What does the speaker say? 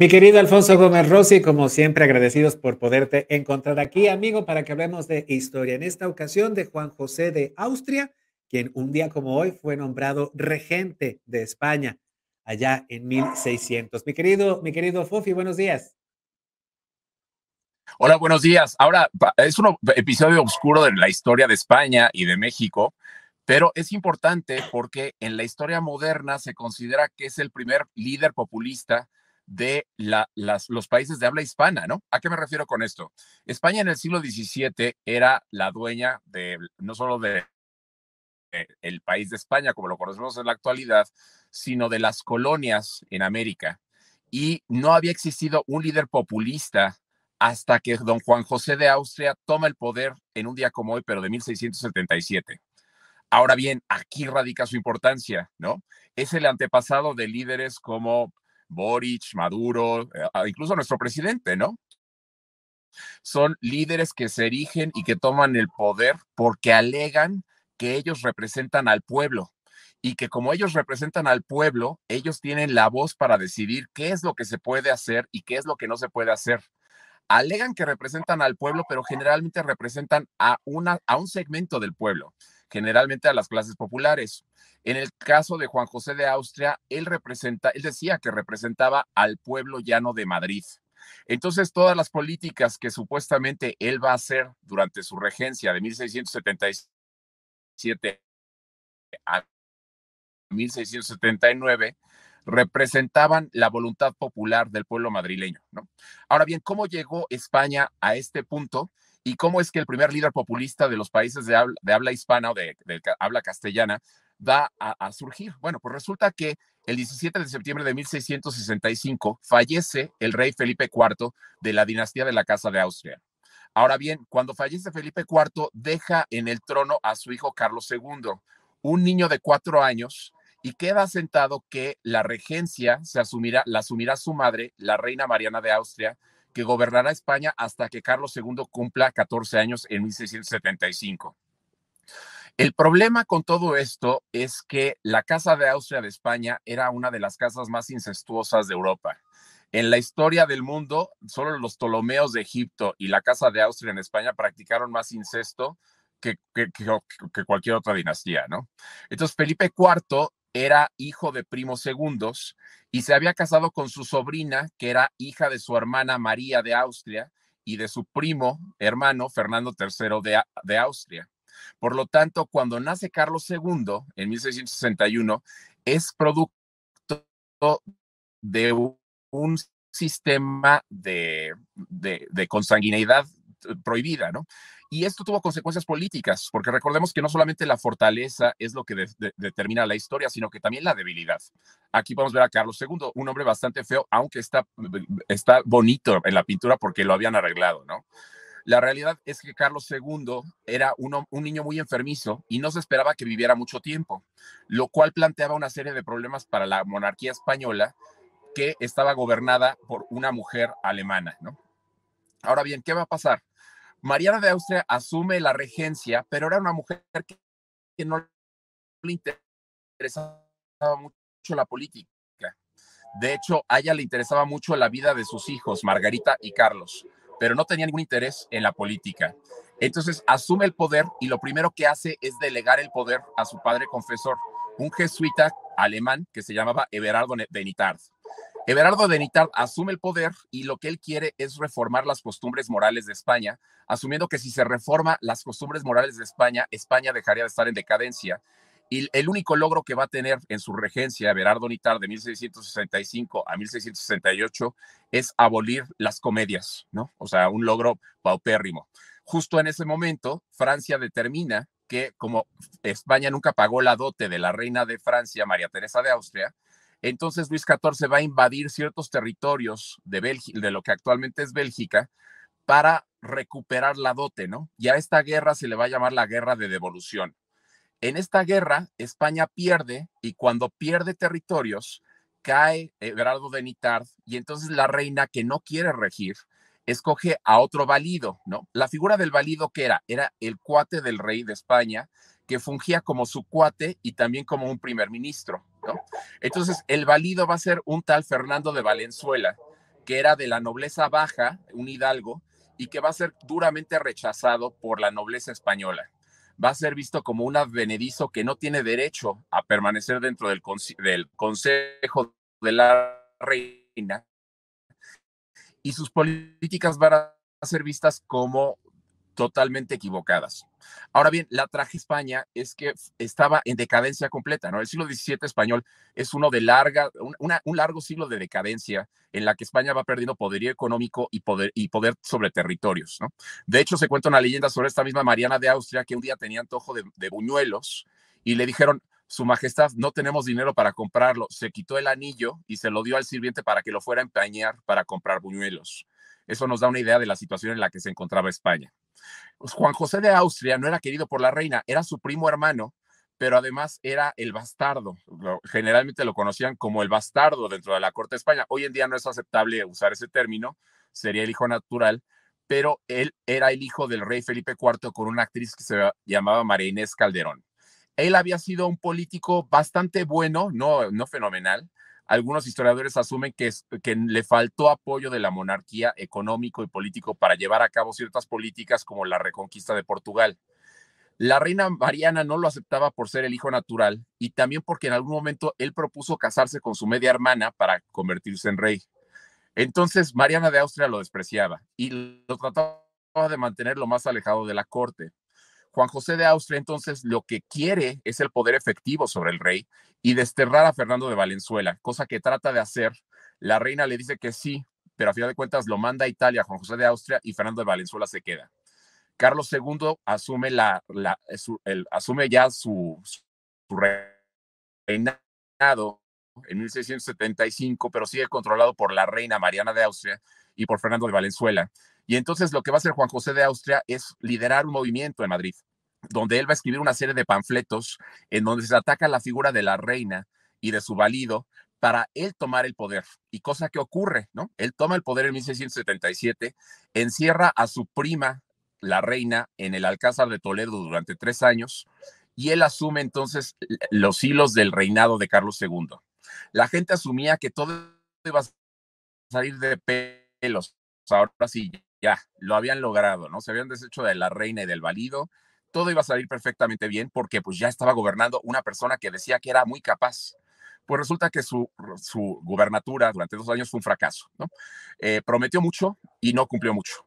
Mi querido Alfonso Gómez Rossi, como siempre agradecidos por poderte encontrar aquí, amigo, para que hablemos de historia. En esta ocasión de Juan José de Austria, quien un día como hoy fue nombrado regente de España allá en 1600. Mi querido, mi querido Fofi, buenos días. Hola, buenos días. Ahora, es un episodio oscuro de la historia de España y de México, pero es importante porque en la historia moderna se considera que es el primer líder populista de los países de habla hispana, ¿no? ¿A qué me refiero con esto? España en el siglo XVII era la dueña de no solo de el país de España, como lo conocemos en la actualidad, sino de las colonias en América. Y no había existido un líder populista hasta que don Juan José de Austria toma el poder en un día como hoy, pero de 1677. Ahora bien, aquí radica su importancia, ¿no? Es el antepasado de líderes como Boric, Maduro, eh, incluso nuestro presidente, ¿no? Son líderes que se erigen y que toman el poder porque alegan que ellos representan al pueblo y que como ellos representan al pueblo, ellos tienen la voz para decidir qué es lo que se puede hacer y qué es lo que no se puede hacer. Alegan que representan al pueblo, pero generalmente representan a, una, a un segmento del pueblo, generalmente a las clases populares. En el caso de Juan José de Austria, él representa, él decía que representaba al pueblo llano de Madrid. Entonces, todas las políticas que supuestamente él va a hacer durante su regencia de 1677 a 1679 representaban la voluntad popular del pueblo madrileño. Ahora bien, ¿cómo llegó España a este punto? ¿Y cómo es que el primer líder populista de los países de habla, hispana o de, habla castellana va a, surgir? Bueno, pues resulta que el 17 de septiembre de 1665 fallece el rey Felipe IV de la dinastía de la Casa de Austria. Ahora bien, cuando fallece Felipe IV, deja en el trono a su hijo Carlos II, un niño de cuatro años, y queda sentado que la regencia se asumirá, la asumirá su madre, la reina Mariana de Austria, que gobernará España hasta que Carlos II cumpla 14 años en 1675. El problema con todo esto es que la Casa de Austria de España era una de las casas más incestuosas de Europa. En la historia del mundo, solo los Ptolomeos de Egipto y la Casa de Austria en España practicaron más incesto que, cualquier otra dinastía, ¿no? Entonces, Felipe IV era hijo de primos segundos y se había casado con su sobrina, que era hija de su hermana María de Austria y de su primo hermano Fernando III de Austria. Por lo tanto, cuando nace Carlos II en 1661, es producto de un sistema de, de, consanguineidad prohibida, ¿no? Y esto tuvo consecuencias políticas, porque recordemos que no solamente la fortaleza es lo que determina la historia, sino que también la debilidad. Aquí podemos ver a Carlos II, un hombre bastante feo, aunque está, está bonito en la pintura porque lo habían arreglado, ¿no? La realidad es que Carlos II era un, niño muy enfermizo y no se esperaba que viviera mucho tiempo, lo cual planteaba una serie de problemas para la monarquía española que estaba gobernada por una mujer alemana, ¿no? Ahora bien, ¿qué va a pasar? Mariana de Austria asume la regencia, pero era una mujer que no le interesaba mucho la política. De hecho, a ella le interesaba mucho la vida de sus hijos, Margarita y Carlos pero no tenía ningún interés en la política. Entonces asume el poder y lo primero que hace es delegar el poder a su padre confesor, un jesuita alemán que se llamaba Everardo de Nitard. Everardo asume el poder y lo que él quiere es reformar las costumbres morales de España, asumiendo que si se reforma las costumbres morales de España, España dejaría de estar en decadencia y el único logro que va a tener en su regencia, Berardo Nitar, de 1665 a 1668, es abolir las comedias, ¿no? O sea, un logro paupérrimo. Justo en ese momento, Francia determina que como España nunca pagó la dote de la reina de Francia, María Teresa de Austria, entonces Luis XIV va a invadir ciertos territorios de, de lo que actualmente es Bélgica para recuperar la dote, ¿no? Y a esta guerra se le va a llamar la guerra de devolución. En esta guerra, España pierde y cuando pierde territorios, cae Everardo de Nitard y entonces la reina que no quiere regir escoge a otro valido, ¿no? La figura del valido que era, era el cuate del rey de España que fungía como su cuate y también como un primer ministro, ¿no? Entonces, el valido va a ser un tal Fernando de Valenzuela, que era de la nobleza baja, un hidalgo, y que va a ser duramente rechazado por la nobleza española. Va a ser visto como un advenedizo que no tiene derecho a permanecer dentro del, del Consejo de la Reina y sus políticas van a ser vistas como totalmente equivocadas. Ahora bien, la traje España es que estaba en decadencia completa, ¿no? El siglo XVII español es uno de larga, un largo siglo de decadencia en la que España va perdiendo poderío económico y poder, sobre territorios, ¿no? De hecho, se cuenta una leyenda sobre esta misma Mariana de Austria que un día tenía antojo de, de buñuelos y le dijeron, su Majestad, no tenemos dinero para comprarlo. Se quitó el anillo y se lo dio al sirviente para que lo fuera a empañar para comprar buñuelos. Eso nos da una idea de la situación en la que se encontraba España. Pues, Juan José de Austria no era querido por la reina, era su primo hermano, pero además era el bastardo. Generalmente lo conocían como el bastardo dentro de la corte de España. Hoy en día no es aceptable usar ese término, sería el hijo natural, pero él era el hijo del rey Felipe IV con una actriz que se llamaba María Inés Calderón. Él había sido un político bastante bueno, no, no fenomenal. Algunos historiadores asumen que, le faltó apoyo de la monarquía económico y político para llevar a cabo ciertas políticas como la reconquista de Portugal. La reina Mariana no lo aceptaba por ser el hijo natural y también porque en algún momento él propuso casarse con su media hermana para convertirse en rey. Entonces Mariana de Austria lo despreciaba y lo trataba de mantener lo más alejado de la corte. Juan José de Austria entonces lo que quiere es el poder efectivo sobre el rey y desterrar a Fernando de Valenzuela, cosa que trata de hacer. La reina le dice que sí, pero a final de cuentas lo manda a Italia Juan José de Austria y Fernando de Valenzuela se queda. Carlos II asume, ya su reinado en 1675, pero sigue controlado por la reina Mariana de Austria y por Fernando de Valenzuela. Y entonces lo que va a hacer Juan José de Austria es liderar un movimiento en Madrid, donde él va a escribir una serie de panfletos en donde se ataca la figura de la reina y de su valido para él tomar el poder. Y cosa que ocurre, ¿no? Él toma el poder en 1677, encierra a su prima, la reina, en el Alcázar de Toledo durante tres años, y él asume entonces los hilos del reinado de Carlos II. La gente asumía que todo iba a salir de pelos. Ahora sí, ya, lo habían logrado, ¿no? Se habían deshecho de la reina y del valido, todo iba a salir perfectamente bien porque pues ya estaba gobernando una persona que decía que era muy capaz. Pues resulta que su, su gubernatura durante dos años fue un fracaso, ¿no? Eh, prometió mucho y no cumplió mucho.